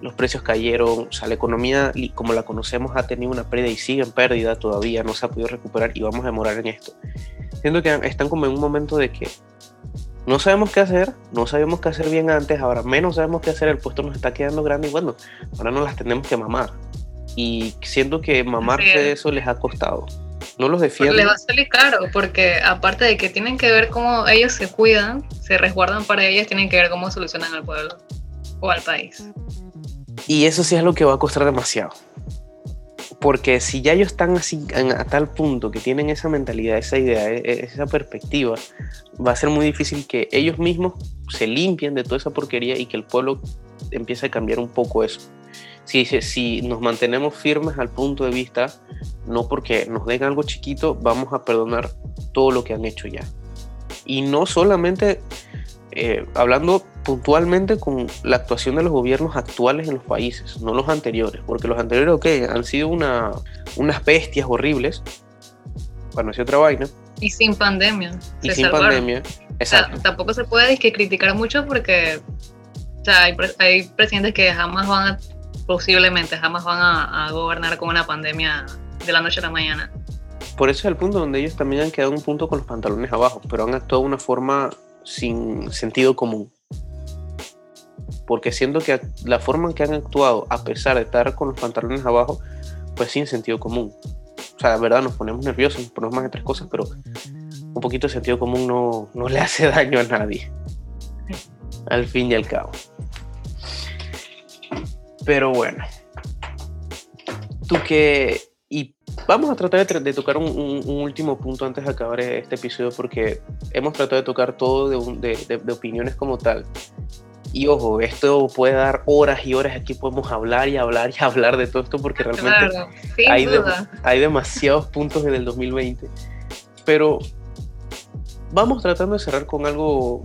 los precios cayeron, o sea, la economía como la conocemos ha tenido una pérdida y sigue en pérdida todavía, no se ha podido recuperar y vamos a demorar en esto siento que están como en un momento de que no sabemos qué hacer, no sabemos qué hacer bien antes, ahora menos sabemos qué hacer, el puesto nos está quedando grande y bueno, ahora nos las tenemos que mamar. Y siento que mamarse eso les ha costado. No los defiendo. Les va a salir caro, porque aparte de que tienen que ver cómo ellos se cuidan, se resguardan para ellos, tienen que ver cómo solucionan al pueblo o al país. Y eso sí es lo que va a costar demasiado. Porque si ya ellos están así a tal punto que tienen esa mentalidad, esa idea, e, e, esa perspectiva, va a ser muy difícil que ellos mismos se limpien de toda esa porquería y que el pueblo empiece a cambiar un poco eso. Si, si nos mantenemos firmes al punto de vista, no porque nos den algo chiquito, vamos a perdonar todo lo que han hecho ya. Y no solamente eh, hablando puntualmente con la actuación de los gobiernos actuales en los países, no los anteriores, porque los anteriores, ok, han sido una, unas bestias horribles, bueno, es otra vaina. Y sin pandemia. Y sin pandemia, exacto. tampoco se puede criticar mucho porque hay, hay, presidentes que jamás van a, posiblemente jamás van a, a gobernar con una pandemia de la noche a la mañana. Por eso es el punto donde ellos también han quedado un punto con los pantalones abajo, pero han actuado de una forma sin sentido común. Porque siento que la forma en que han actuado, a pesar de estar con los pantalones abajo, pues sin sentido común. O sea, la verdad nos ponemos nerviosos, nos ponemos más de tres cosas, pero un poquito de sentido común no, no le hace daño a nadie. Al fin y al cabo. Pero bueno. Tú que Vamos a tratar de, tocar un, último punto antes de acabar este episodio porque hemos tratado de tocar todo de, opiniones como tal. Y ojo, esto puede dar horas y horas. Aquí podemos hablar y hablar y hablar de todo esto porque realmente hay, hay demasiados puntos en el 2020. Pero vamos tratando de cerrar con algo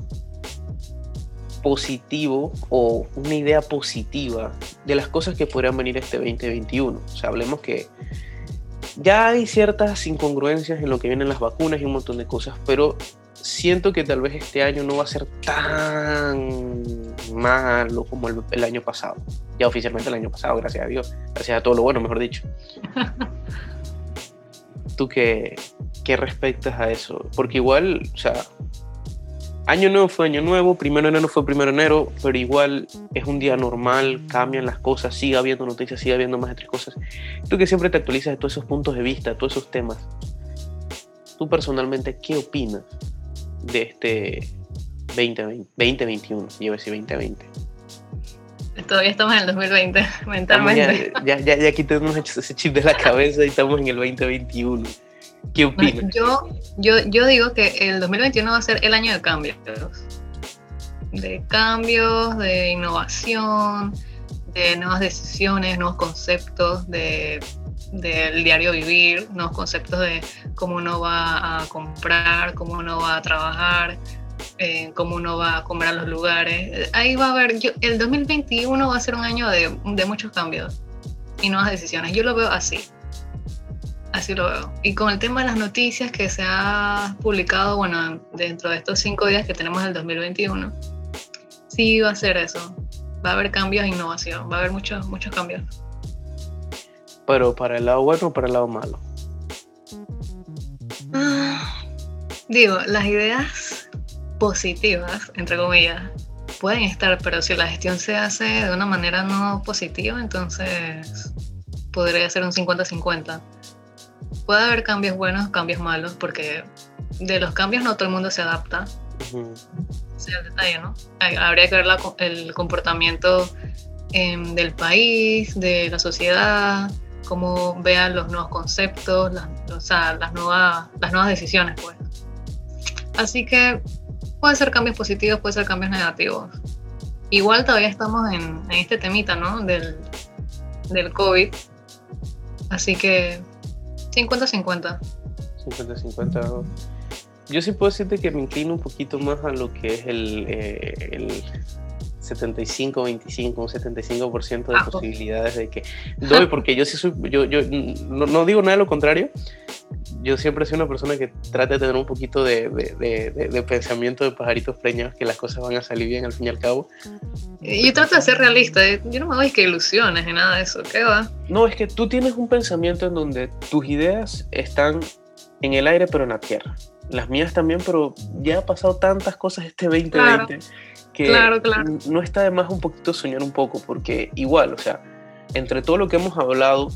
positivo o una idea positiva de las cosas que podrían venir este 2021. O sea, hablemos que ya hay ciertas incongruencias en lo que vienen las vacunas y un montón de cosas, pero siento que tal vez este año no va a ser tan malo como el, año pasado. Ya oficialmente el año pasado, gracias a Dios. Gracias a todo lo bueno, mejor dicho. ¿Tú qué, qué respectas a eso? Porque igual, o sea, Año nuevo fue año nuevo, primero enero fue primero enero, pero igual es un día normal, cambian las cosas, sigue habiendo noticias, sigue habiendo más de tres cosas. Tú que siempre te actualizas de todos esos puntos de vista, todos esos temas, tú personalmente, ¿qué opinas de este 2020, 2021? Yo decir 2020. todavía estamos en el 2020, mentalmente. Ya, ya, ya, quitamos ese chip de la cabeza y estamos en el 2021. ¿Qué opinas? Yo, yo, yo digo que el 2021 va a ser el año de cambios. De cambios, de innovación, de nuevas decisiones, nuevos conceptos, de del diario vivir, nuevos conceptos de cómo uno va a comprar, cómo uno va a trabajar, eh, cómo uno va a comer a los lugares. Ahí va a haber, yo, el 2021 va a ser un año de, de muchos cambios y nuevas decisiones. Yo lo veo así. Así lo veo. Y con el tema de las noticias que se ha publicado, bueno, dentro de estos cinco días que tenemos del 2021, sí va a ser eso. Va a haber cambios e innovación, va a haber muchos, muchos cambios. Pero para el lado bueno o para el lado malo. Ah, digo, las ideas positivas, entre comillas, pueden estar, pero si la gestión se hace de una manera no positiva, entonces podría ser un 50-50. Puede haber cambios buenos, cambios malos, porque de los cambios no todo el mundo se adapta. Ese es el detalle, ¿no? Habría que ver el comportamiento em, del país, de la sociedad, cómo vean los nuevos conceptos, las, o sea, las, nuevas, las nuevas decisiones, pues. Así que puede ser cambios positivos, puede ser cambios negativos. Igual todavía estamos en, en este temita, ¿no? Del, del COVID. Así que 50-50. 50-50. Yo sí puedo decirte que me inclino un poquito más a lo que es el, eh, el 75, 25, un 75% de ah, posibilidades de que doy, porque yo sí soy, yo, yo no, digo nada de lo contrario, yo siempre soy una persona que trata de tener un poquito de, de, pensamiento de pajaritos preñados, que las cosas van a salir bien al fin y al cabo. Yo trato de ser realista, ¿eh? yo no me doy que ilusiones ni nada de eso, ¿qué va? No, es que tú tienes un pensamiento en donde tus ideas están en el aire pero en la tierra. Las mías también, pero ya ha pasado tantas cosas este 2020 claro, claro. no está de más un poquito soñar un poco, porque igual, o sea, entre todo lo que hemos hablado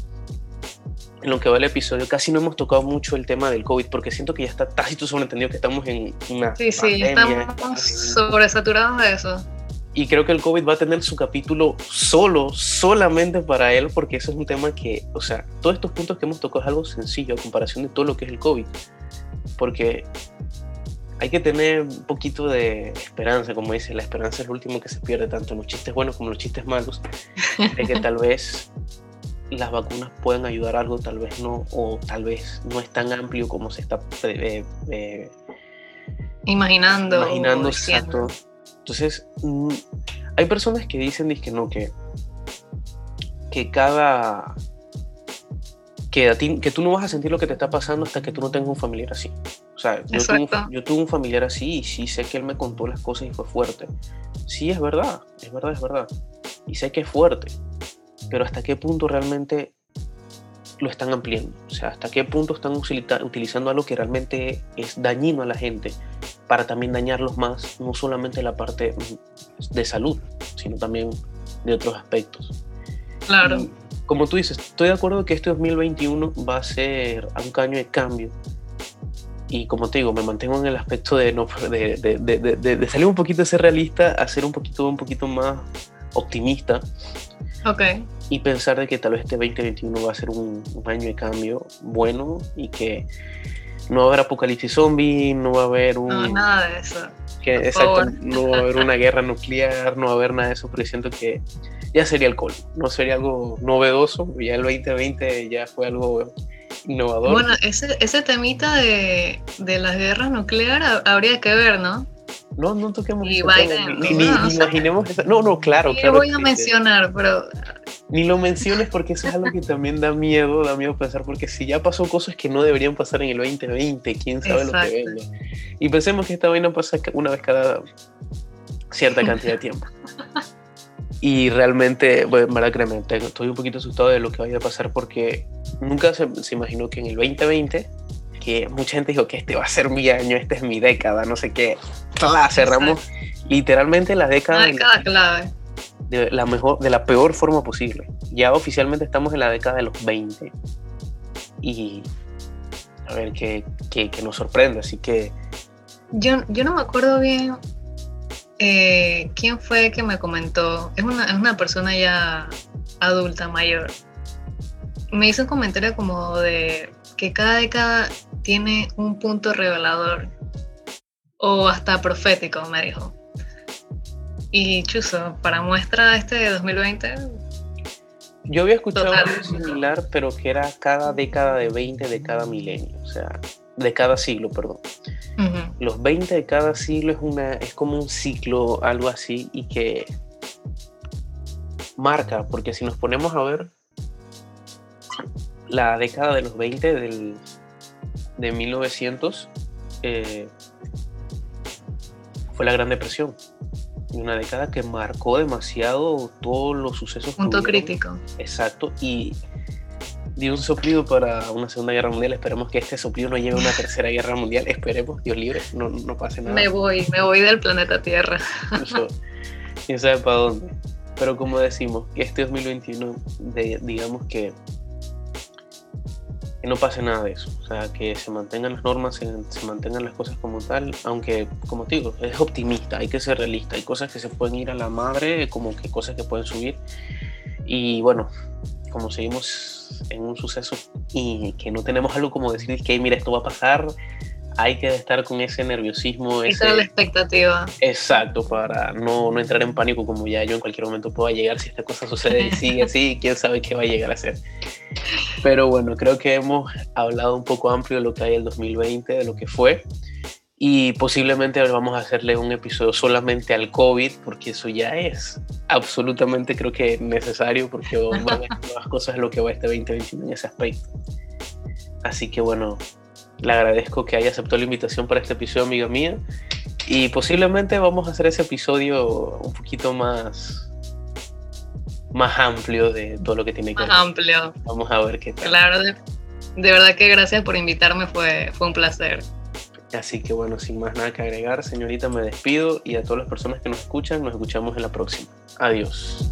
en lo que va el episodio, casi no hemos tocado mucho el tema del COVID, porque siento que ya está tácito sobreentendido que estamos en una. Sí, sí, estamos sobresaturados de eso. Y creo que el COVID va a tener su capítulo solo, solamente para él, porque eso es un tema que, o sea, todos estos puntos que hemos tocado es algo sencillo a comparación de todo lo que es el COVID. Porque hay que tener un poquito de esperanza, como dice, la esperanza es lo último que se pierde, tanto en los chistes buenos como en los chistes malos, de que tal vez las vacunas puedan ayudar algo, tal vez no, o tal vez no es tan amplio como se está eh, eh, imaginando. Imaginando, exacto. Entonces, mm, hay personas que dicen que no, que, que cada... Que, a ti, que tú no vas a sentir lo que te está pasando hasta que tú no tengas un familiar así. O sea, yo tuve, un, familiar así y sí sé que él me contó las cosas y fue fuerte. Sí, es verdad, es verdad, es verdad. Y sé que es fuerte. Pero hasta qué punto realmente lo están ampliando. O sea, hasta qué punto están utilizando algo que realmente es dañino a la gente para también dañarlos más, no solamente la parte de salud, sino también de otros aspectos. Claro. como tú dices, estoy de acuerdo que este 2021 va a ser un año de cambio y como te digo, me mantengo en el aspecto de, no, de, de, de, salir un poquito de ser realista a ser un poquito, un poquito más optimista. Ok. Y pensar de que tal vez este 2021 va a ser un, año de cambio bueno y que no va a haber apocalipsis zombie, no va a haber un... No, nada de eso. Que, exacto, no va a haber una guerra nuclear, no va a haber nada de eso, porque siento que ya sería el colmo, no sería algo novedoso, ya el 2020 ya fue algo innovador. Bueno, ese, ese temita de, de las guerras nucleares habría que ver, ¿no? No, no toquemos Biden, ni, ni, imaginemos eso. No, no, claro. Lo voy a mencionar, pero. Ni lo menciones porque eso es algo que también da miedo, da miedo pensar, porque si ya pasó cosas que no deberían pasar en el 2020, quién sabe lo que venga. Y pensemos que esta vaina pasa una vez cada cierta cantidad de tiempo. Y realmente, bueno, verdad, créeme, estoy un poquito asustado de lo que vaya a pasar porque nunca se, imaginó que en el 2020, que mucha gente dijo que este va a ser mi año, esta es mi década, no sé qué. cerramos literalmente la década. clave. De la, mejor, de la peor forma posible. Ya oficialmente estamos en la década de los 20. Y a ver qué, qué, nos sorprende. Así que. Yo, yo no me acuerdo bien Eh, ¿Quién fue que me comentó? Es una, es una persona ya adulta, mayor. Me hizo un comentario como de que cada década tiene un punto revelador o hasta profético, me dijo. Y Chuzo, para muestra este de 2020. Yo había escuchado algo similar, pero que era cada década de 20 de cada milenio, o sea, de cada siglo, perdón. Los 20 de cada siglo es, una, es como un ciclo, algo así, y que marca, porque si nos ponemos a ver la década de los 20 del, de 1900, eh, fue la Gran Depresión. Una década que marcó demasiado todos los sucesos. Punto crítico. Exacto. Y dio un soplido para una Segunda Guerra Mundial. Esperemos que este soplido no lleve a una Tercera Guerra Mundial. Esperemos, Dios libre, no, no pase nada. Me voy, me voy del planeta Tierra. Eso, quién sabe para dónde. Pero como decimos, este 2021, digamos que, que, no pase nada de eso. O sea, que se mantengan las normas, se, se, mantengan las cosas como tal. Aunque, como te digo, es optimista, hay que ser realista. Hay cosas que se pueden ir a la madre, como que cosas que pueden subir. Y bueno, como seguimos en un suceso y que no tenemos algo como decir que, mira, esto va a pasar, hay que estar con ese nerviosismo. Esa es la expectativa. Exacto, para no, no, entrar en pánico como ya yo en cualquier momento pueda llegar si esta cosa sucede y sigue así, quién sabe qué va a llegar a ser. Pero bueno, creo que hemos hablado un poco amplio de lo que hay el 2020, de lo que fue y posiblemente vamos a hacerle un episodio solamente al COVID, porque eso ya es absolutamente creo que necesario, porque van a nuevas cosas lo que va este 2021 en ese aspecto. Así que bueno, le agradezco que haya aceptado la invitación para este episodio, amiga mía, y posiblemente vamos a hacer ese episodio un poquito más más amplio de todo lo que tiene que ver. Más amplio. Vamos a ver qué tal. Claro, de, de verdad que gracias por invitarme, fue, fue un placer. Así que bueno, sin más nada que agregar, señorita, me despido y a todas las personas que nos escuchan, nos escuchamos en la próxima. Adiós.